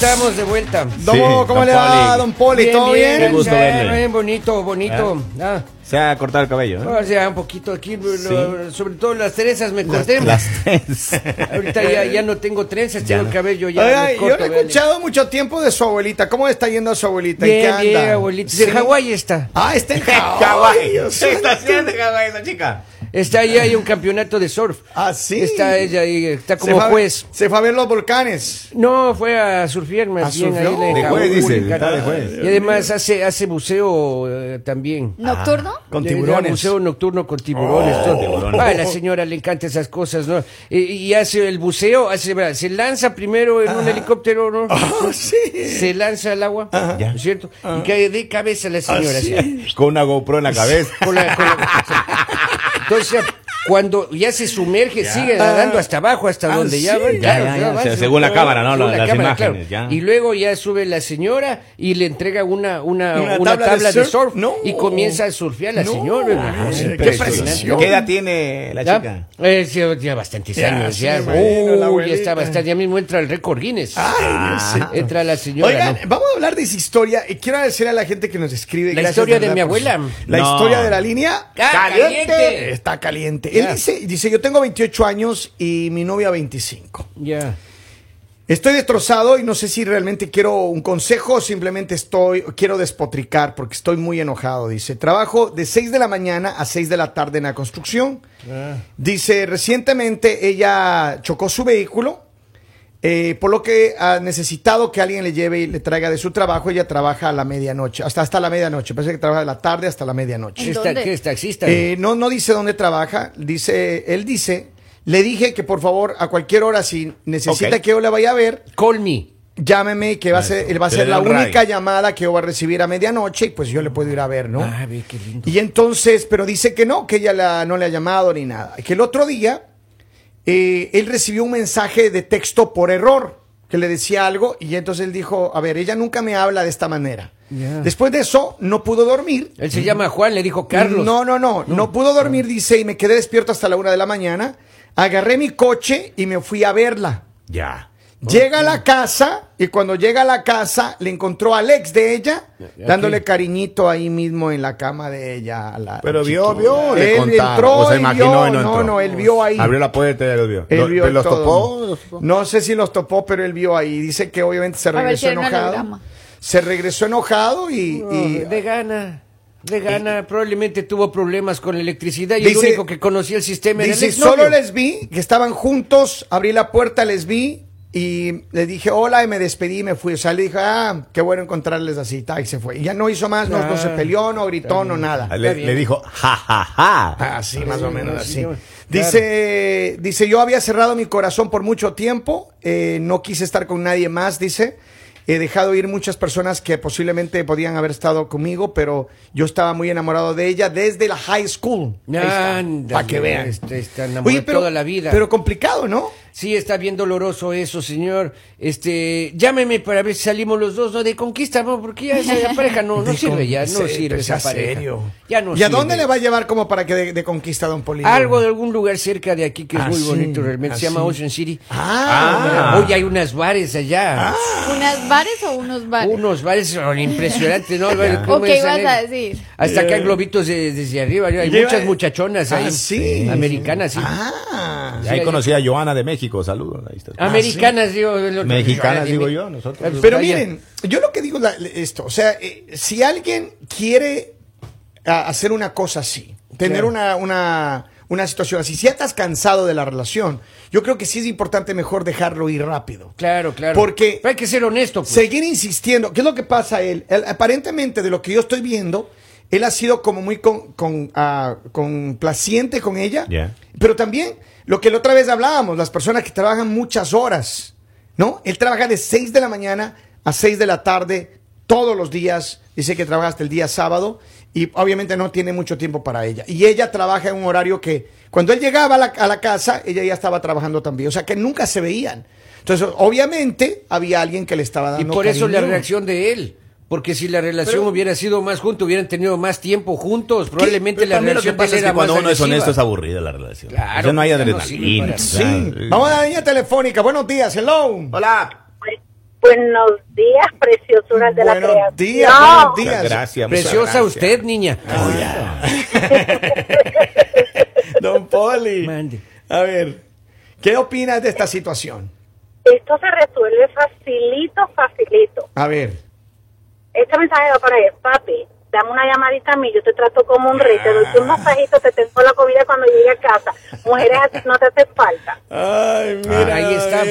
estamos de vuelta. Domo, Sí, ¿Cómo don le va, don Poli? ¿Todo bien, bien? gusto ya, verle. bien, bonito, bonito. Ah, Se ha cortado el cabello, ¿no? o sea, un poquito aquí, lo- sobre todo las trenzas me corté. Las tres. Ahorita ya, ya no tengo trenzas, tengo no. el cabello ya. Oiga, me yo corto, no he vale. escuchado mucho tiempo de su abuelita. ¿Cómo está yendo su abuelita? ¿En Bien, qué bien, anda? abuelita. Sí. De Hawái está. Ah, está en Hawái. Hawái. ¿Qué está haciendo Hawái esa chica? Está ahí, hay un campeonato de surf. Ah, sí. Está ella ahí, está Se como a- juez. Se fue a ver los volcanes. No, fue a surfear más ¿A bien ahí. De juez, dice, de juez. Y además hace, hace buceo eh, también. ¿Nocturno? Con le da tiburones. Museo nocturno con tiburones. todo. tiburones. Ah, a la señora le encantan esas cosas, ¿no? Y, y hace el buceo, hace, se lanza primero en un helicóptero, ¿no? Ah, sí. Se lanza al agua. ¿no es cierto? Y cae de cabeza la señora. Ah, sí. Con una GoPro en la cabeza. con la- con la- Entonces, cuando ya se sumerge, sigue nadando hasta abajo, hasta Ah, donde ya van. Ya, claro, ya, ya ya, van, o sea, se- según la cámara, ¿no? según Las imágenes, ya. Y luego ya sube la señora y le entrega una, una, ¿Una una tabla tabla, de de surf? No. y comienza a surfear la No. señora. Ah, qué. ¿Qué edad tiene la Ya, chica? eh, ya bastantes Ya, años, sí, ya. la está bastante, ya mismo entra el récord Guinness. Ay. Entra la señora. Oigan, ¿no? vamos a hablar de esa historia. Y quiero agradecer a la gente que nos escribe. La historia de mi abuela. La historia de la línea. Caliente. Está caliente. Él dice, dice, yo tengo 28 años y mi novia 25. Ya. Estoy destrozado y no sé si realmente quiero un consejo o simplemente estoy, quiero despotricar porque estoy muy enojado. Dice, trabajo de 6 de la mañana a 6 de la tarde en la construcción. Dice, recientemente ella chocó su vehículo, eh, por lo que ha necesitado que alguien le lleve y le traiga de su trabajo. Ella trabaja a la medianoche, hasta, hasta la medianoche. Parece que trabaja de la tarde hasta la medianoche. ¿Qué, ¿En está, dónde? ¿Qué es taxista? Eh, no, no dice dónde trabaja. Dice, él dice, le dije que por favor a cualquier hora si necesita que yo le vaya a ver, Call me. llámeme que va a ser, él va a ser la única llamada que yo voy a recibir a medianoche y pues yo le puedo ir a ver, ¿no? Ah, ve qué lindo. Y entonces, pero dice que no, que ella la- no le ha llamado ni nada. Que el otro día eh, él recibió un mensaje de texto por error que le decía algo y entonces él dijo, a ver, ella nunca me habla de esta manera. Después de eso, no pudo dormir. Él se llama Juan, le dijo Carlos. No, no, no, no, pudo dormir, dice, y me quedé despierto hasta la una de la mañana. Agarré mi coche y me fui a verla. Ya. Llega a la casa y cuando llega a la casa le encontró al ex de ella dándole cariñito ahí mismo en la cama de ella. a la Pero vio, chiquilla. vio, le Él contaron. entró o se y imaginó vio, y no no, entró. no, él vio ahí. Abrió la puerta y ya los vio. Él Lo- vio ¿Los todo. topó? ¿Los topó? No sé si los topó, pero él vio ahí. Dice que obviamente se regresó si enojado. Se regresó enojado y, No, y- de gana. De gana, probablemente tuvo problemas con la electricidad y Dice- el único que conocía el sistema era el Dice, solo les vi, que estaban juntos, abrí la puerta, les vi y le dije hola y me despedí y me fui. O sea, le dije, ah, qué bueno encontrarles así, ta, y se fue. Y ya no hizo más, no, no se Ah, peleó, no gritó, está no nada. Le, bien. le dijo, ja, ja, ja. Así, más o menos sí, así. claro. Dice, dice, yo había cerrado mi corazón por mucho tiempo, eh, no quise estar con nadie más, dice. He dejado ir muchas personas que posiblemente podían haber estado conmigo, pero yo estaba muy enamorado de ella desde la high school. Para que vean. Este, está enamorado toda la vida. Pero complicado, ¿no? Sí, está bien doloroso eso, señor. Este, llámeme para ver si salimos los dos, ¿no? De conquista, ¿no? Porque ya esa pareja no, no sirve ya, no se- sirve pues, esa ¿a pareja. serio? Ya no ¿Y a sirve. dónde le va a llevar como para que de, de conquista Don Polino? Algo de algún lugar cerca de aquí que es Ah, muy sí, bonito, realmente. ah, Se llama sí. Ocean City. Ah, Hoy hay unas bares allá. ¿Unas bares o unos bares? Unos bares son impresionantes, ¿no? ¿Cómo ¿O qué es, ibas Ale? a decir? Hasta acá globitos de- desde arriba. Hay Lleva- muchas muchachonas ahí. Ah, sí. Americanas, sí. Ah. Ahí conocí a Joana de México, saludos. Ahí está. Americanas, digo. otro- Mexicanas, Ah, digo yo, nosotros. Pero Vaya. miren, yo lo que digo es la- esto, o sea, eh, si alguien quiere a- hacer una cosa así, tener Claro. una, una, una situación así, si ya estás cansado de la relación, yo creo que sí es importante mejor dejarlo ir rápido. Claro, claro. Porque- Pero hay que ser honesto. pues. Seguir insistiendo, ¿qué es lo que pasa a él? Él, aparentemente, de lo que yo estoy viendo, él ha sido como muy con, con, ah, complaciente con ella, Ya. pero también lo que la otra vez hablábamos, las personas que trabajan muchas horas, ¿no? Él trabaja de 6 de la mañana a 6 de la tarde todos los días, dice que trabaja hasta el día sábado y obviamente no tiene mucho tiempo para ella. Y ella trabaja en un horario que cuando él llegaba a la, a la casa, ella ya estaba trabajando también, o sea que nunca se veían. Entonces, obviamente, había alguien que le estaba Y dando por eso la reacción de él. Porque si la relación hubiera sido más juntos, hubieran tenido más tiempo juntos, probablemente la también lo relación que pasa es que cuando uno es honesto es aburrida la relación. Claro, Ya no hay no adrenalina. Sí. Ya. Vamos a la línea telefónica. Buenos días, hello. Hola. Buenos días, preciosuras de la Buenos creación. días, No, buenos Muchas días. gracias. muchas Preciosa gracias. usted, niña. Don Poli. Mande. A ver, ¿qué opinas de esta situación? Esto se resuelve facilito, facilito. A ver. Este mensaje va para él, papi. Dame una llamadita a mí, yo te trato como un rey, te doy un masajito, te tengo la comida cuando llegue a casa. Mujeres así no te hace falta. Ay, Ahí está.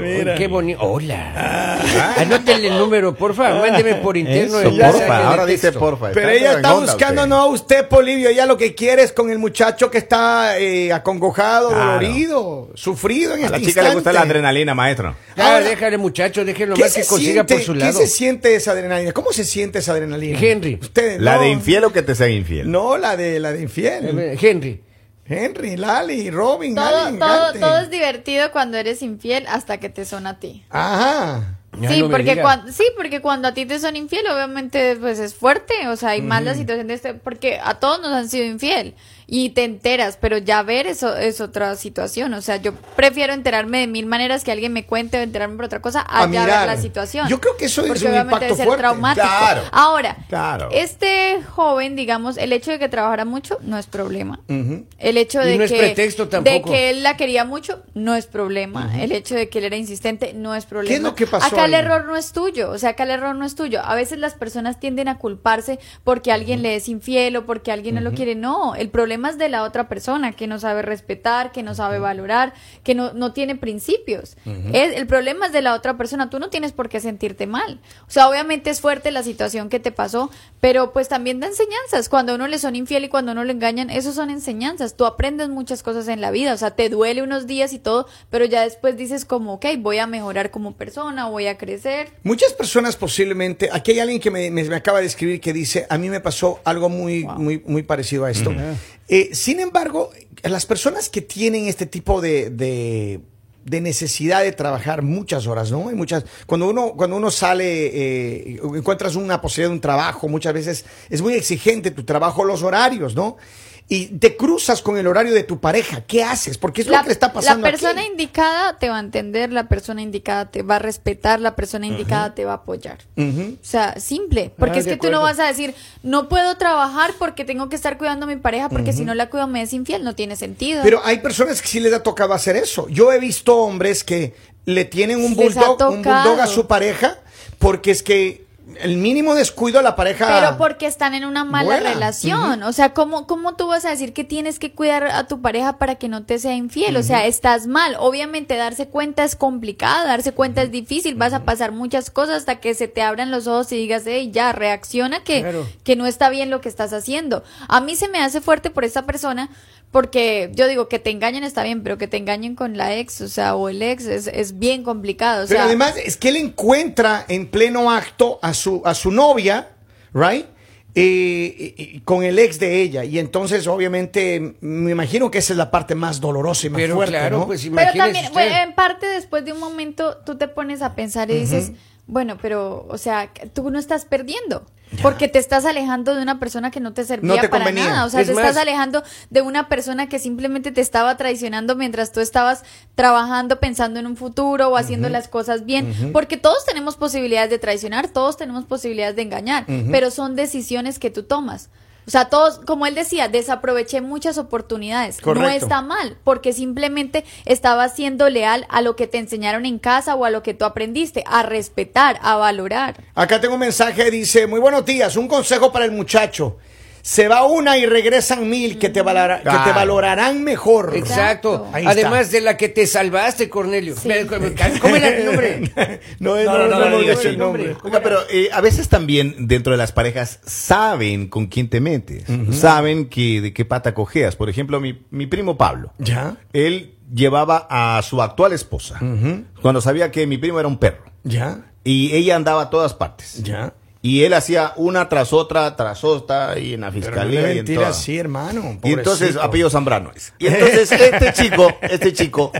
Uy, Qué bonito. Hola. Anótenle el número, porfa. Mándeme por interno. Eso, porfa. de Ahora dice porfa. Pero ella está buscando usted. no a usted, Polivio. Ella lo que quiere es con el muchacho que está eh, acongojado, Claro. dolorido, sufrido en A la este chica le gusta instante. la adrenalina, maestro. Ah, Ahora, déjale, muchacho, déjenlo ¿Qué más que consiga siente, por su ¿Qué lado. se siente esa adrenalina? ¿Cómo se siente esa adrenalina? Henry. Usted, ¿La no, de infiel o que te sea infiel? No, la de la de infiel. Eh, Henry. Henry, Lali, Robin, Todo, alguien, todo, todo es divertido cuando eres infiel hasta que te son a ti. Ajá. Ya sí, no porque cuando, sí, porque cuando a ti te son infiel, obviamente, pues es fuerte, o sea, hay más la situación de este, porque a todos nos han sido infiel y te enteras, pero ya ver eso es otra situación, o sea, yo prefiero enterarme de mil maneras que alguien me cuente o enterarme por otra cosa a, A ya mirar. ver la situación. Yo creo que eso es un obviamente impacto debe ser fuerte. traumático. Claro. Ahora, Claro. este joven, digamos, el hecho de que trabajara mucho no es problema. El hecho de no que de que él la quería mucho no es problema. El hecho de que él era insistente no es problema. ¿Qué es lo que pasó Acá el error no es tuyo, o sea, acá el error no es tuyo. A veces las personas tienden a culparse porque alguien le es infiel o porque alguien no lo quiere. No, el problema es de la otra persona que no sabe respetar, que no sabe valorar, que no, no tiene principios. Es- el problema es de la otra persona. Tú no tienes por qué sentirte mal. O sea, obviamente es fuerte la situación que te pasó, pero pues también da enseñanzas. Cuando a uno le son infiel y cuando a uno le engañan, eso son enseñanzas. Tú aprendes muchas cosas en la vida. O sea, te duele unos días y todo, pero ya después dices como, ok, voy a mejorar como persona, voy a crecer. Muchas personas posiblemente, aquí hay alguien que me, me- me acaba de escribir que dice, a mí me pasó algo muy, muy, muy parecido a esto. Eh, sin embargo, las personas que tienen este tipo de, de, necesidad de trabajar muchas horas, ¿no? Hay muchas, cuando uno, cuando uno sale, eh, encuentras una posibilidad de un trabajo, muchas veces es muy exigente tu trabajo, los horarios, ¿no? Y te cruzas con el horario de tu pareja, ¿qué haces? Porque es lo que le está pasando la persona aquí. indicada te va a entender, la persona indicada te va a respetar, la persona indicada te va a apoyar. O sea, simple. Porque Ah, es de que tú no vas a decir, no puedo trabajar porque tengo que estar cuidando a mi pareja, porque si no la cuido me es infiel. No tiene sentido. Pero hay personas que sí les ha tocado hacer eso. Yo he visto hombres que le tienen un bulldog, un bulldog a su pareja porque es que el mínimo descuido a la pareja. Pero porque están en una mala relación. O sea, ¿cómo, ¿cómo tú vas a decir que tienes que cuidar a tu pareja para que no te sea infiel? O sea, estás mal. Obviamente, darse cuenta es complicado, darse cuenta es difícil. Vas a pasar muchas cosas hasta que se te abran los ojos y digas, hey, ya, reacciona que, Claro. que no está bien lo que estás haciendo. A mí se me hace fuerte por esta persona. Porque yo digo que te engañen está bien, pero que te engañen con la ex, o sea, o el ex es, es bien complicado. O Pero además es que él encuentra en pleno acto a su, a su novia, ¿right? Eh, con el ex de ella. Y entonces, obviamente, me imagino que esa es la parte más dolorosa y más Pero fuerte, claro, ¿no? pues Pero también, usted. bueno, en parte después de un momento tú te pones a pensar y dices, bueno, pero, o sea, tú no estás perdiendo. Porque te estás alejando de una persona que no te servía No te para convenía. nada. O sea, Es te más- estás alejando de una persona que simplemente te estaba traicionando mientras tú estabas trabajando, pensando en un futuro o haciendo las cosas bien. Porque todos tenemos posibilidades de traicionar, todos tenemos posibilidades de engañar, pero son decisiones que tú tomas. O sea, todos, como él decía, desaproveché muchas oportunidades. No Correcto. está mal, porque simplemente estabas siendo leal a lo que te enseñaron en casa o a lo que tú aprendiste, a respetar, a valorar. Acá tengo un mensaje, dice, muy buenos días, un consejo para el muchacho. Se va una y regresan mil que te, valora- que te Claro. valorarán mejor. Exacto. Ahí Además de la que te salvaste, Cornelio. Sí. ¿Cómo era el nombre? no, No, no, no, no hemos digas el nombre. Oiga, pero eh, a veces también dentro de las parejas saben con quién te metes, saben que, de qué pata cojeas. Por ejemplo, mi, mi primo Pablo, Ya, él llevaba a su actual esposa cuando sabía que mi primo era un perro ya, y ella andaba a todas partes. ya. Y él hacía una tras otra, tras otra, y en la Pero no fiscalía y en así, hermano. Y entonces, pobrecito. apellido Zambrano es. Y entonces, este chico, este chico,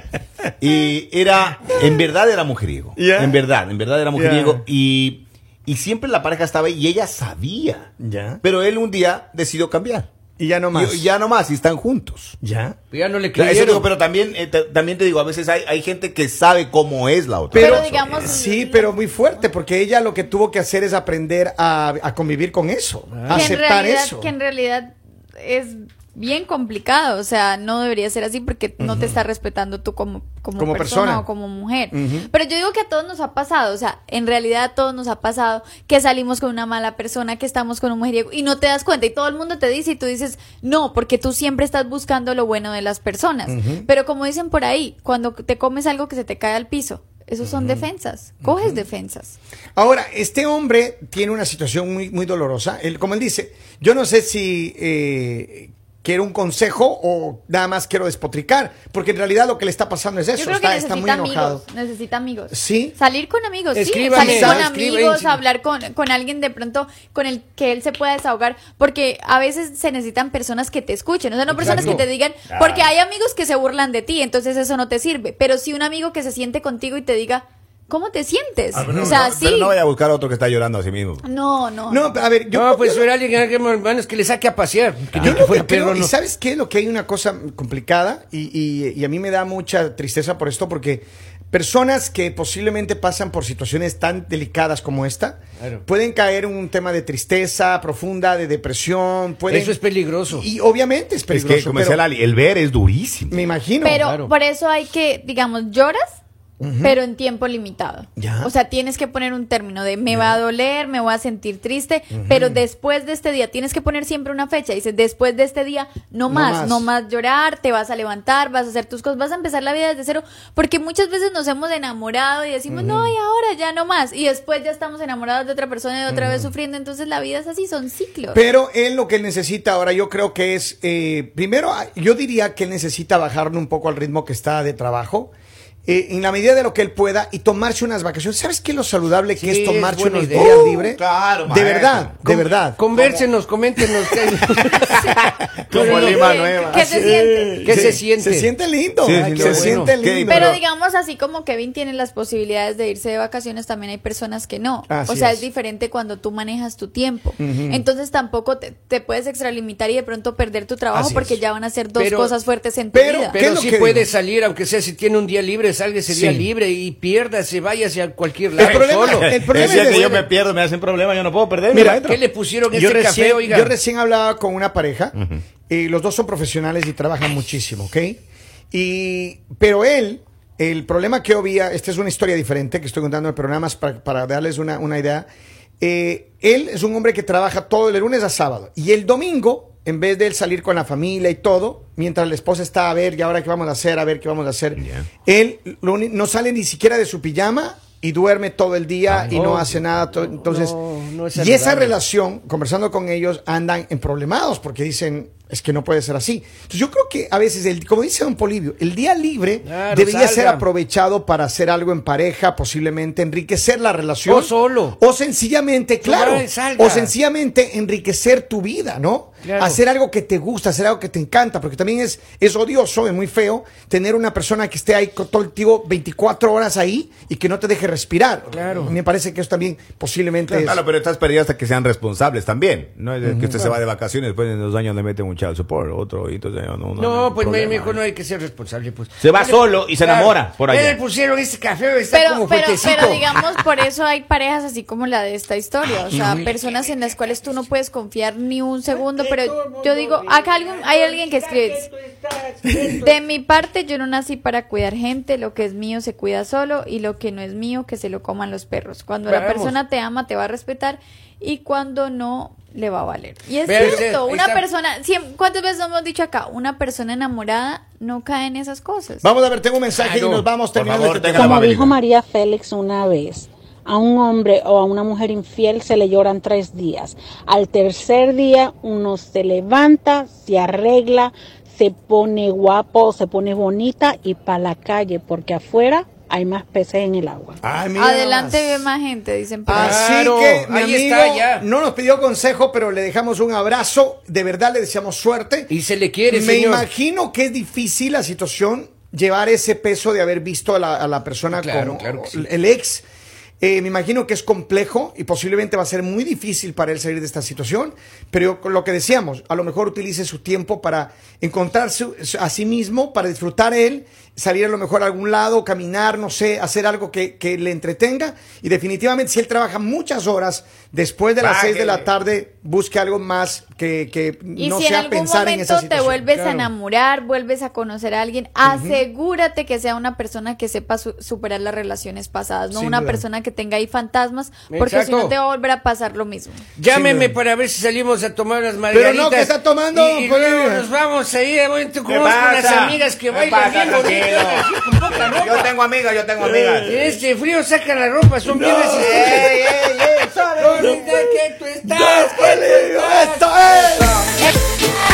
y era, en verdad era mujeriego. Ya. En verdad, en verdad era mujeriego. Y, y siempre la pareja estaba ahí y ella sabía. Ya. Pero él un día decidió cambiar. Y ya no más. Y, ya no más, y están juntos. Ya. Ya no le creyeron. digo, pero también, eh, ta- también te digo, a veces hay, hay gente que sabe cómo es la otra. Pero, digamos. Sí, pero muy fuerte, porque ella lo que tuvo que hacer es aprender a, a convivir con eso, a aceptar realidad, eso. que en realidad es bien complicado, o sea, no debería ser así porque no te está respetando tú como, como, Como persona, persona. o como mujer. Pero yo digo que a todos nos ha pasado, o sea, en realidad a todos nos ha pasado que salimos con una mala persona, que estamos con un mujeriego y no te das cuenta y todo el mundo te dice y tú dices, no, porque tú siempre estás buscando lo bueno de las personas. Pero como dicen por ahí, cuando te comes algo que se te cae al piso, esos son defensas, coges defensas. Ahora, este hombre tiene una situación muy, muy dolorosa. Él, como él dice, yo no sé si eh, quiero un consejo o nada más quiero despotricar, porque en realidad lo que le está pasando es eso. Yo creo está, está muy necesita enojado. amigos, necesita amigos. Sí. Salir con amigos, sí. Salir con amigos, hablar con, con alguien de pronto con el que él se pueda desahogar, porque a veces se necesitan personas que te escuchen, o sea, no personas que te digan, porque hay amigos que se burlan de ti, entonces eso no te sirve, pero sí un amigo que se siente contigo y te diga, ¿cómo te sientes? Ah, pero o sea, no, sí. pero no vaya a buscar a otro que está llorando a sí mismo. No, no. No, a ver, yo. no, pues ver a alguien, alguien, hermanos, que le saque a pasear. Que Yo ni lo que que creo, y no. sabes qué, lo que hay una cosa complicada y, y- y a mí me da mucha tristeza por esto porque personas que posiblemente pasan por situaciones tan delicadas como esta Claro. pueden caer en un tema de tristeza profunda, de depresión, pueden- Eso es peligroso. y obviamente es Es peligroso. que, como pero decía Lali, el ver es durísimo. me imagino. Pero claro. por eso hay que, digamos, lloras, pero en tiempo limitado. Ya. O sea, tienes que poner un término de me va a doler, me voy a sentir triste, pero después de este día, tienes que poner siempre una fecha. Dices, después de este día, no, No más, más. no más llorar, te vas a levantar, vas a hacer tus cosas, vas a empezar la vida desde cero, porque muchas veces nos hemos enamorado y decimos, no, y ahora ya no más. Y después ya estamos enamorados de otra persona y otra vez sufriendo. Entonces la vida es así, son ciclos. Pero él lo que él necesita ahora, yo creo que es, eh, primero, ah, yo diría que él necesita bajarle un poco al ritmo que está de trabajo, eh, en la medida de lo que él pueda, y tomarse unas vacaciones. ¿Sabes qué es lo saludable que Sí, es es tomarse buena unos idea. días Uh, libre? claro, De verdad, de verdad. Convérsenos, coméntenos. ¿qué- Como ¿Qué- Lima qué- Nueva. ¿Qué se siente? ¿Qué sí, se siente? Se siente lindo. Sí, sí, se bueno. siente lindo. Pero digamos, así como Kevin tiene las posibilidades de irse de vacaciones, también hay personas que no. Así o sea, es. es. diferente cuando tú manejas tu tiempo. Entonces tampoco te, te puedes extralimitar y de pronto perder tu trabajo Así porque es. ya van a ser dos Pero- cosas fuertes en tu pero- vida. ¿Qué es Pero lo sí que puede salir, aunque sea si tiene un día libre, salga ese día Sí. libre y pierda, se vaya hacia cualquier lado problema- solo. el problema Decía es que yo me pierdo, me hacen problema, yo no puedo perder. Mira. ¿Qué le pusieron yo este recién, café, oiga? yo recién hablaba con una pareja y los dos son profesionales y trabajan muchísimo, ¿ok? Y, pero él, el problema que había, esta es una historia diferente que estoy contando, pero nada más para, para darles una, una idea. Eh, él es un hombre que trabaja todo de lunes a sábado y el domingo, en vez de él salir con la familia y todo, mientras la esposa está a ver, ¿y ahora qué vamos a hacer? A ver qué vamos a hacer. Él lo no sale ni siquiera de su pijama y duerme todo el día Ay, y no no, hace nada. to- Entonces, no, no es y esa relación, conversando con ellos, andan en problemados porque dicen, es que no puede ser así. Entonces yo creo que a veces, el, como dice don Polivio, el día libre Claro, debería salga. ser aprovechado para hacer algo en pareja, posiblemente enriquecer la relación. O solo. O sencillamente, claro. Salga. O sencillamente enriquecer tu vida, ¿no? Claro. Hacer algo que te gusta, hacer algo que te encanta, porque también es, es odioso, es muy feo tener una persona que esté ahí con todo el tiempo 24 horas ahí y que no te deje respirar. Claro. Me parece que eso también posiblemente es... Claro, pero estás perdido hasta que sean responsables también. No es de que usted se va de vacaciones, después de dos años le mete un child support, otro, y entonces no, no, No, hay pues me- problema. mejor no hay que ser responsable. Pues. Se va solo y se enamora por allá. Le pusieron ese café, está Pero, como pero digamos, por eso hay parejas así como la de esta historia. O sea, personas en las cuales tú no puedes confiar ni un segundo. Pero yo digo, acá alguien, hay alguien que escribe. De mi parte, yo no nací para cuidar gente. Lo que es mío se cuida solo y lo que no es mío, que se lo coman los perros. Cuando la persona te ama, te va a respetar y cuando no, le va a valer. Y es cierto, una está. persona, ¿cuántas veces hemos dicho acá? Una persona enamorada no cae en esas cosas. Vamos a ver, tengo un mensaje y nos vamos terminando favor, este Como dijo María Félix una vez, a un hombre o a una mujer infiel se le lloran tres días. Al tercer día uno se levanta, se arregla, se pone guapo, se pone bonita y para la calle, porque afuera hay más peces en el agua. Ay, mira Adelante ve más gente, dicen por. Así Claro, que, mi ahí amigo, está, ya. no nos pidió consejo, pero le dejamos un abrazo. De verdad le deseamos suerte. Y se le quiere, Me señor. imagino que es difícil la situación llevar ese peso de haber visto a la, a la persona Claro, como claro sí. el ex. Eh, me imagino que es complejo y posiblemente va a ser muy difícil para él salir de esta situación, pero lo que decíamos, a lo mejor utilice su tiempo para encontrarse a sí mismo, para disfrutar él, salir a lo mejor a algún lado, caminar, no sé, hacer algo que, que le entretenga. Y definitivamente, si él trabaja muchas horas después de las Bájele. 6 de la tarde, busque algo más que, que Y no si en sea algún pensar en esa momento te vuelves a enamorar, vuelves a conocer a alguien, asegúrate que sea una persona que sepa su- superar las relaciones pasadas, no Sin una duda. persona que tenga ahí fantasmas, porque si no te va a volver a pasar lo mismo. Llámeme para ver si salimos a tomar unas margaritas. no, ¿qué está tomando, Y, y luego nos vamos a ir, voy, te ¿Qué conozco unas pasa? amigas que ¿Qué bailan bien ropa. Yo tengo amigas, yo tengo amigas. En este frío saca la ropa, son bien resistentes. ¡Ey, ey, ey! Bonita que tú estás, que tú estás. ¡Esto es!